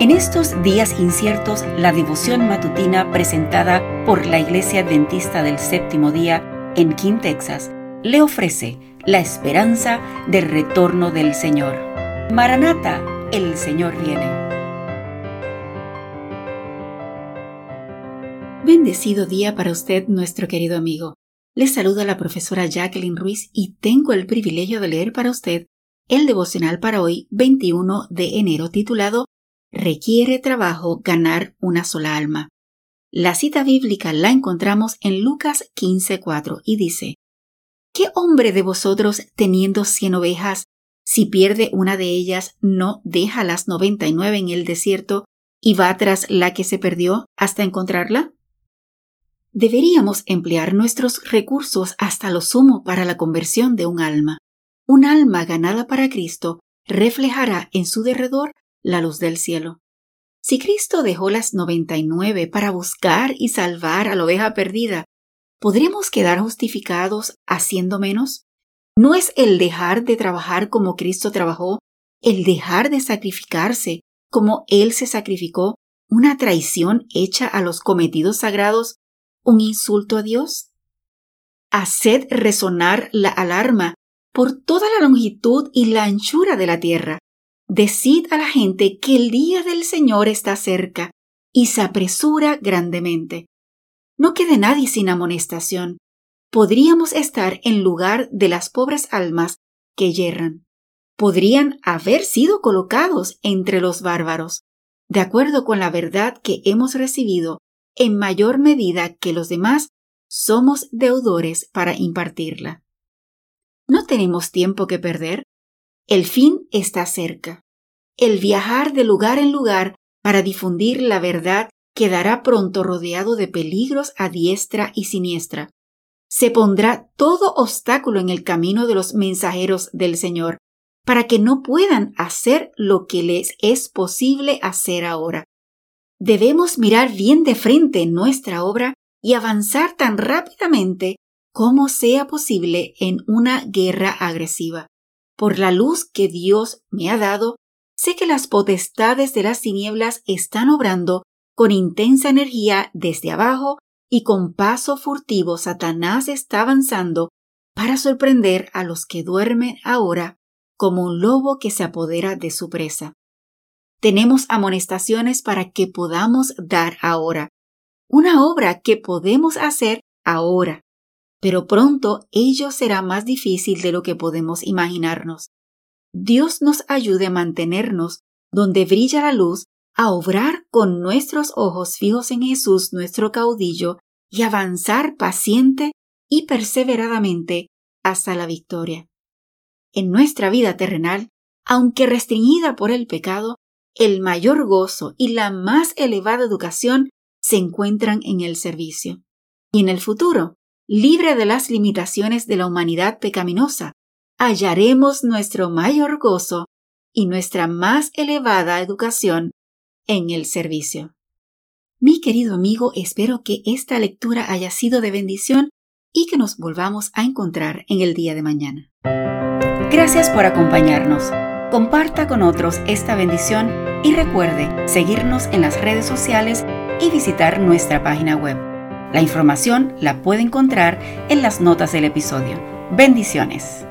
En estos días inciertos, la devoción matutina presentada por la Iglesia Adventista del Séptimo Día en King, Texas, le ofrece la esperanza del retorno del Señor. Maranata, el Señor viene. Bendecido día para usted, nuestro querido amigo. Le saluda la profesora Jacqueline Ruiz y tengo el privilegio de leer para usted el devocional para hoy, 21 de enero, titulado requiere trabajo ganar una sola alma. La cita bíblica la encontramos en Lucas 15:4 y dice, ¿Qué hombre de vosotros teniendo cien ovejas, si pierde una de ellas, no deja las noventa y nueve en el desierto y va tras la que se perdió hasta encontrarla? Deberíamos emplear nuestros recursos hasta lo sumo para la conversión de un alma. Un alma ganada para Cristo reflejará en su derredor la luz del cielo. Si Cristo dejó las noventa y nueve para buscar y salvar a la oveja perdida, ¿podríamos quedar justificados haciendo menos? ¿No es el dejar de trabajar como Cristo trabajó, el dejar de sacrificarse como Él se sacrificó, una traición hecha a los cometidos sagrados, un insulto a Dios? Haced resonar la alarma por toda la longitud y la anchura de la tierra, Decid a la gente que el día del Señor está cerca y se apresura grandemente. No quede nadie sin amonestación. Podríamos estar en lugar de las pobres almas que yerran. Podrían haber sido colocados entre los bárbaros, de acuerdo con la verdad que hemos recibido, en mayor medida que los demás, somos deudores para impartirla. No tenemos tiempo que perder. El fin está cerca. El viajar de lugar en lugar para difundir la verdad quedará pronto rodeado de peligros a diestra y siniestra. Se pondrá todo obstáculo en el camino de los mensajeros del Señor, para que no puedan hacer lo que les es posible hacer ahora. Debemos mirar bien de frente en nuestra obra y avanzar tan rápidamente como sea posible en una guerra agresiva. Por la luz que Dios me ha dado, sé que las potestades de las tinieblas están obrando con intensa energía desde abajo y con paso furtivo Satanás está avanzando para sorprender a los que duermen ahora como un lobo que se apodera de su presa. Tenemos amonestaciones para que podamos dar ahora, una obra que podemos hacer ahora pero pronto ello será más difícil de lo que podemos imaginarnos. Dios nos ayude a mantenernos donde brilla la luz, a obrar con nuestros ojos fijos en Jesús, nuestro caudillo, y avanzar paciente y perseveradamente hasta la victoria. En nuestra vida terrenal, aunque restringida por el pecado, el mayor gozo y la más elevada educación se encuentran en el servicio. Y en el futuro, libre de las limitaciones de la humanidad pecaminosa, hallaremos nuestro mayor gozo y nuestra más elevada educación en el servicio. Mi querido amigo, espero que esta lectura haya sido de bendición y que nos volvamos a encontrar en el día de mañana. Gracias por acompañarnos. Comparta con otros esta bendición y recuerde seguirnos en las redes sociales y visitar nuestra página web la información la puede encontrar en las notas del episodio. Bendiciones.